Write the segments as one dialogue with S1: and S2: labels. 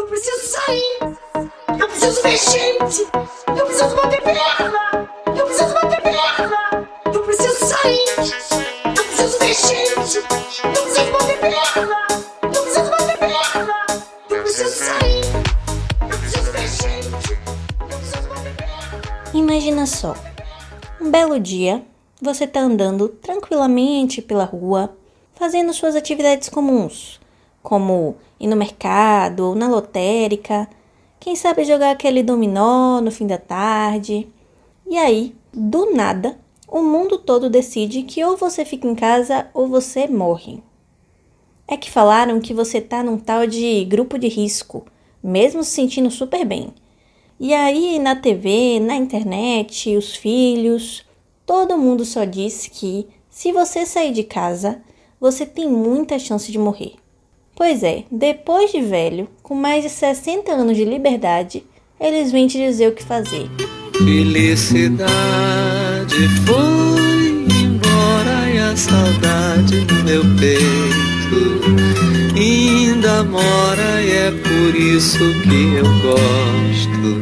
S1: Eu preciso sair! Eu preciso ver gente! Eu preciso bater perna! Eu preciso bater perna! Eu preciso sair! Eu preciso ver gente! Eu preciso bater perna! Eu preciso bater perna! Eu preciso sair! Eu preciso ver gente! Eu preciso bater perna!
S2: Imagina só. Um belo dia, você tá andando tranquilamente pela rua, fazendo suas atividades comuns, como ir no mercado ou na lotérica, quem sabe jogar aquele dominó no fim da tarde. E aí, do nada, o mundo todo decide que ou você fica em casa ou você morre. É que falaram que você tá num tal de grupo de risco, mesmo se sentindo super bem. E aí, na TV, na internet, os filhos, todo mundo só diz que se você sair de casa, você tem muita chance de morrer. Pois é, depois de velho, com mais de 60 anos de liberdade, eles vêm te dizer o que fazer.
S3: Felicidade foi embora e a saudade no meu peito ainda mora e é por isso que eu gosto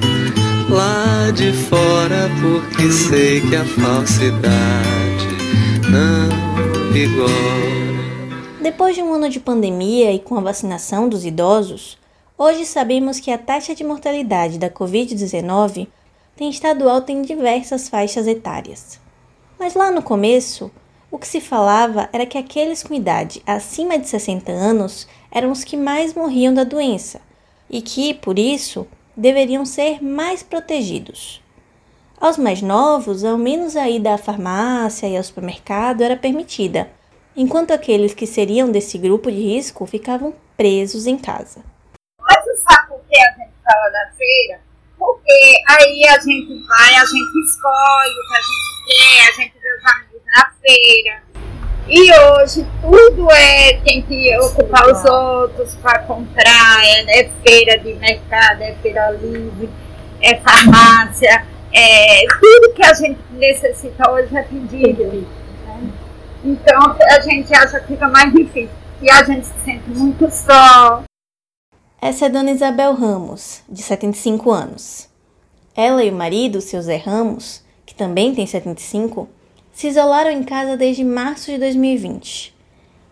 S3: lá de fora porque sei que a falsidade não vigora.
S2: Depois de um ano de pandemia e com a vacinação dos idosos, hoje sabemos que a taxa de mortalidade da Covid-19 tem estado alta em diversas faixas etárias. Mas lá no começo, o que se falava era que aqueles com idade acima de 60 anos eram os que mais morriam da doença e que, por isso, deveriam ser mais protegidos. Aos mais novos, ao menos a ida à farmácia e ao supermercado era permitida, enquanto aqueles que seriam desse grupo de risco ficavam presos em casa.
S4: Mas você sabe por que a gente fala da feira? Porque aí a gente vai, a gente escolhe o que a gente quer, a gente vê os amigos na feira. E hoje tudo é tem que ocupar os outros para comprar, é, é, feira de mercado, é feira livre, é farmácia, é, tudo que a gente necessita hoje é pedido. Então a gente acha que fica mais difícil. E a gente se sente muito só.
S2: Essa é Dona Isabel Ramos, de 75 anos. Ela e o marido, seu Zé Ramos, que também tem 75, se isolaram em casa desde março de 2020.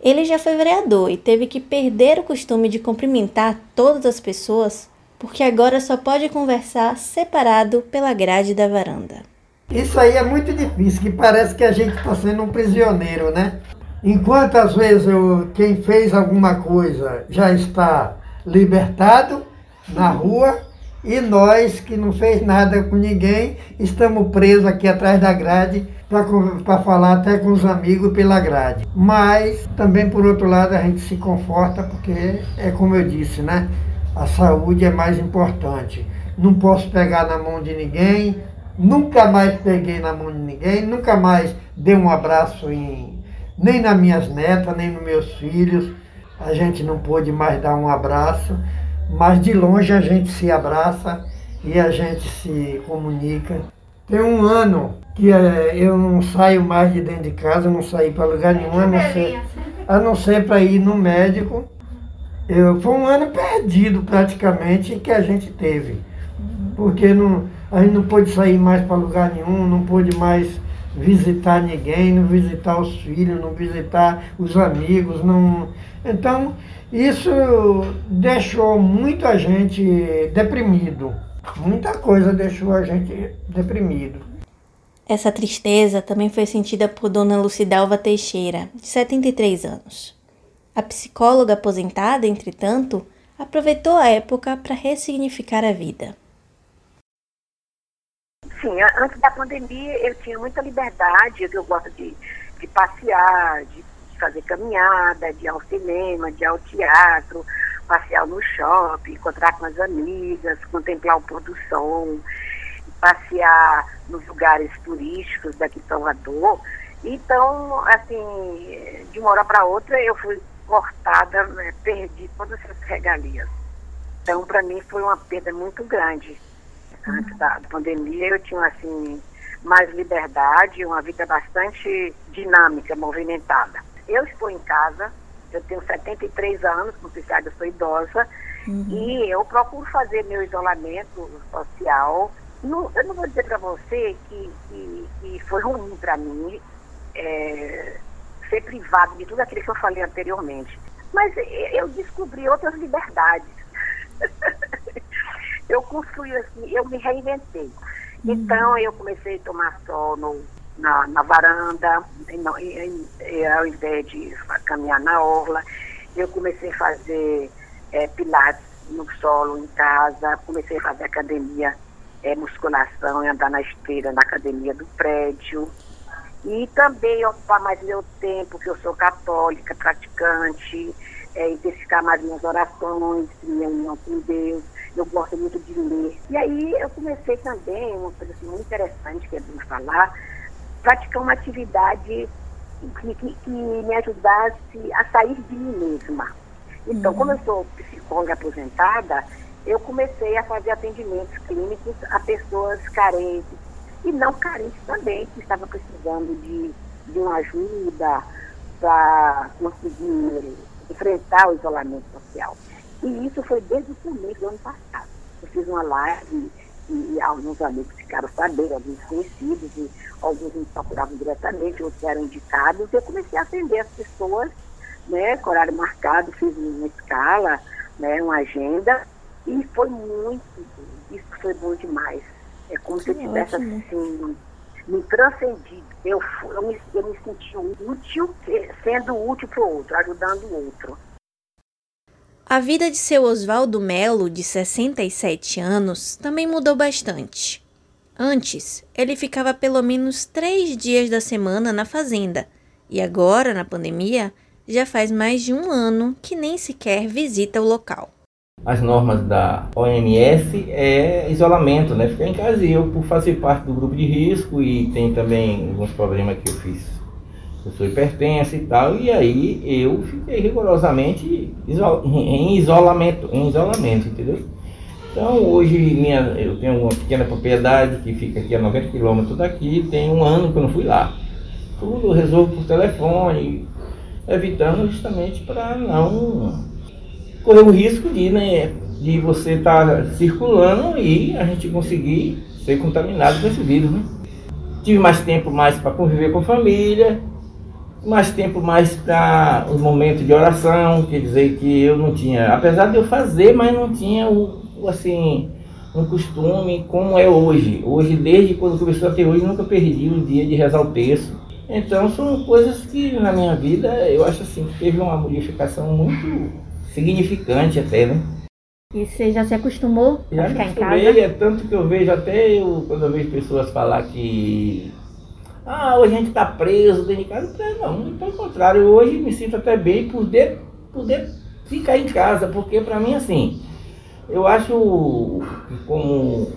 S2: Ele já foi vereador e teve que perder o costume de cumprimentar todas as pessoas, porque agora só pode conversar separado pela grade da varanda.
S5: Isso aí é muito difícil, que parece que a gente está sendo um prisioneiro, né? Enquanto às vezes eu, quem fez alguma coisa já está libertado na rua e nós que não fez nada com ninguém estamos presos aqui atrás da grade para falar até com os amigos pela grade. Mas também por outro lado a gente se conforta porque é como eu disse, né? A saúde é mais importante. Não posso pegar na mão de ninguém, Nunca mais peguei na mão de ninguém, nunca mais dei um abraço em, nem nas minhas netas, nem nos meus filhos. A gente não pôde mais dar um abraço, mas de longe a gente se abraça e a gente se comunica. Tem um ano que é, eu não saio mais de dentro de casa, não saí para lugar nenhum, a não ser, a não ser para ir no médico. Eu, foi um ano perdido praticamente que a gente teve, porque não a gente não pôde sair mais para lugar nenhum, não pôde mais visitar ninguém, não visitar os filhos, não visitar os amigos, não. Então, isso deixou muita gente deprimido. Muita coisa deixou a gente deprimido.
S2: Essa tristeza também foi sentida por Dona Lucidalva Teixeira, de 73 anos. A psicóloga aposentada, entretanto, aproveitou a época para ressignificar a vida.
S6: Sim, antes da pandemia eu tinha muita liberdade, eu gosto de, de passear, de fazer caminhada, de ir ao cinema, de ir ao teatro, passear no shopping, encontrar com as amigas, contemplar o pôr do passear nos lugares turísticos daqui de Salvador. Então, assim, de uma hora para outra eu fui cortada, né, perdi todas essas regalias. Então, para mim foi uma perda muito grande antes da pandemia, eu tinha assim mais liberdade, uma vida bastante dinâmica, movimentada. Eu estou em casa, eu tenho 73 anos, como você sabe, eu sou idosa, Uhum. E eu procuro fazer meu isolamento social. Não, eu não vou dizer para você que, que, que, foi ruim para mim é, ser privado de tudo aquilo que eu falei anteriormente. Mas eu descobri outras liberdades. eu construí assim, eu me reinventei. Uhum. Então eu comecei a tomar sol no, na, na varanda, em, em, em, ao invés de caminhar na orla. Eu comecei a fazer é, pilates no solo em casa, comecei a fazer academia, é, musculação e andar na esteira na academia do prédio. E também ocupar mais meu tempo, que eu sou católica, praticante, é, intensificar mais minhas orações, minha união com Deus. Eu gosto muito de ler. E aí eu comecei também, uma coisa assim, muito interessante que é bom falar, praticar uma atividade que, que, que me ajudasse a sair de mim mesma. Então, uhum. como eu sou psicóloga aposentada, eu comecei a fazer atendimentos clínicos a pessoas carentes e não carentes também, que estavam precisando de, de uma ajuda para conseguir enfrentar o isolamento social. E isso foi desde o começo do ano passado. Eu fiz uma live e alguns amigos ficaram sabendo, alguns conhecidos, e alguns me procuravam diretamente, outros eram indicados. Eu comecei a atender as pessoas, né, com horário marcado, fiz uma escala, né, uma agenda, e foi muito, isso foi bom demais. É como se eu tivesse assim, me transcendido. Eu, eu, me, eu me senti útil, sendo útil para o outro, ajudando o outro.
S2: A vida de seu Oswaldo Melo, de 67 anos, também mudou bastante. Antes, ele ficava pelo menos três dias da semana na fazenda, e agora, na pandemia, já faz mais de um ano que nem sequer visita o local.
S7: As normas da OMS é isolamento, né? Ficar em casa e eu, por fazer parte do grupo de risco e tem também alguns problemas que eu fiz eu sou hipertenso e tal, e aí eu fiquei rigorosamente em isolamento, em isolamento, entendeu? Então hoje minha, eu tenho uma pequena propriedade que fica aqui a 90 quilômetros daqui, tem um ano que eu não fui lá. Tudo resolvo por telefone, evitando justamente para não correr o risco de, né, de você estar tá circulando e a gente conseguir ser contaminado com esse vírus. Né? Tive mais tempo mais para conviver com a família, mais tempo mais para os momentos de oração, quer dizer que eu não tinha, apesar de eu fazer, mas não tinha o, o assim um costume como é hoje. Hoje, desde quando começou até hoje, nunca perdi um dia de rezar o texto. Então são coisas que na minha vida eu acho assim que teve uma modificação muito significante até, né?
S2: E você já se acostumou
S7: já
S2: a ficar
S7: em casa? É tanto que eu vejo até eu, quando eu vejo pessoas falar que ah, hoje a gente está preso dentro de casa. Não, pelo contrário, hoje me sinto até bem poder, poder ficar em casa, porque para mim, assim, eu acho como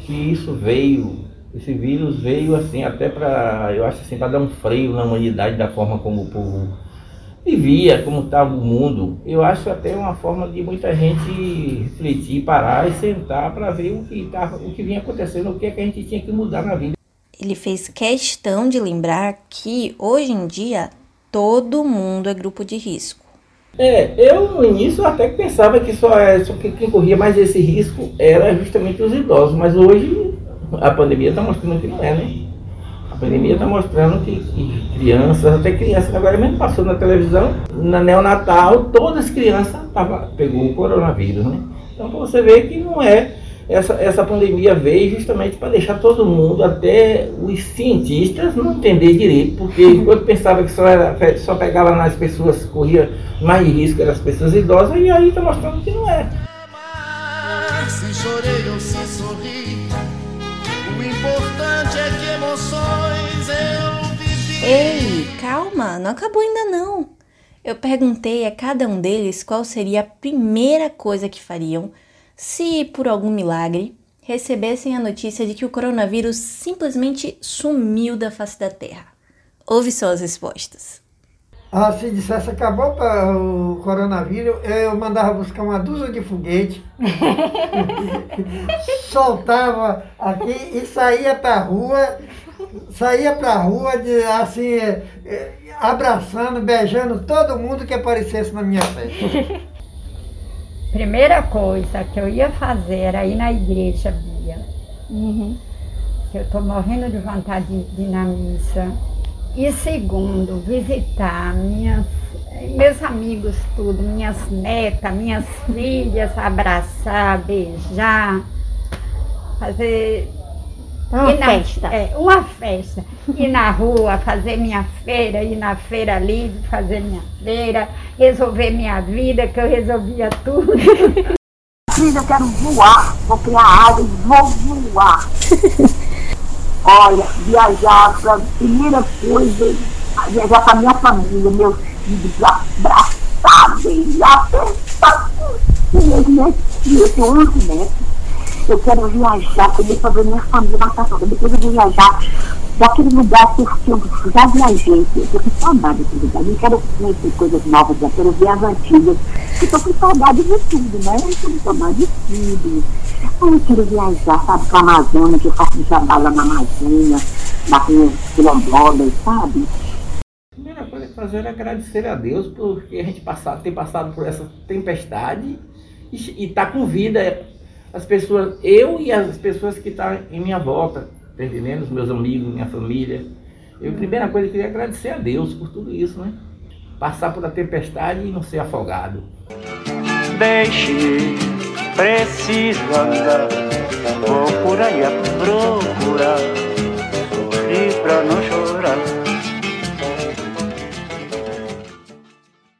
S7: que isso veio, esse vírus veio assim, até para, eu acho assim, para dar um freio na humanidade da forma como o povo vivia, como estava o mundo. Eu acho até uma forma de muita gente refletir, parar e sentar para ver o que, tava, o que vinha acontecendo, o que, é que a gente tinha que mudar na vida
S2: ele fez questão de lembrar que hoje em dia todo mundo é grupo de risco.
S7: É, eu no início até pensava que só, é, só que quem corria mais esse risco era justamente os idosos, mas hoje a pandemia está mostrando que não é, né? A pandemia está mostrando que, que, crianças, até crianças, agora mesmo passou na televisão, na neonatal, todas as crianças tava, pegou o coronavírus, né? Então você vê que não é essa, essa pandemia veio justamente para deixar todo mundo, até os cientistas, não entender direito, porque enquanto pensava que só, era, só pegava nas pessoas que corria mais risco, eram as pessoas idosas, e aí está mostrando que não é. Se chorei ou se sorri, o importante é que
S2: emoções eu vivi. Ei, calma, não acabou ainda não. Eu perguntei a cada um deles qual seria a primeira coisa que fariam se por algum milagre recebessem a notícia de que o coronavírus simplesmente sumiu da face da Terra. Ouve só as respostas.
S5: Ah, se dissesse acabou o coronavírus, eu mandava buscar uma dúzia de foguete, soltava aqui e saía para rua, saía para rua de, assim, eh, abraçando, beijando todo mundo que aparecesse na minha frente.
S8: primeira coisa que eu ia fazer era ir na igreja, Bia.
S2: Uhum.
S8: Eu estou morrendo de vontade de ir na missa. E segundo, visitar minhas, meus amigos, tudo, minhas netas, minhas filhas, abraçar, beijar, fazer
S2: Uma
S8: na-
S2: festa.
S8: é, uma festa. Ir na rua, fazer minha feira, ir na feira livre, fazer minha feira, resolver minha vida, que eu resolvia tudo.
S6: Filha, eu quero voar, vou criar asa e vou voar. Olha, viajar pra primeira coisa, viajar com a minha família, meus filhos, abraçar, beijar, apertar, meus netinhos, eu tenho 11 netos. Eu quero viajar, pra ver minha família depois eu vou viajar daquele lugar que eu, que eu já viajei, eu tô com saudade desse lugar. Eu quero conhecer coisas novas, eu quero ver as antigas. Eu tô com saudade de tudo, né? Eu tô com saudade de tudo. Aí eu quero viajar, sabe, pra Amazônia, que eu faço trabalho lá na Amazônia, lá com quilombolas, sabe?
S7: A primeira coisa que fazer era agradecer a Deus porque a gente passar, ter passado por essa tempestade e estar com vida. As pessoas, eu e as pessoas que estão em minha volta, tá entendendo? Os meus amigos, minha família. Eu, a primeira coisa, eu queria agradecer a Deus por tudo isso, né? Passar por a tempestade e não ser afogado.
S9: Deixe, preciso andar. Vou por aí a procurar. Sorrir pra não chorar.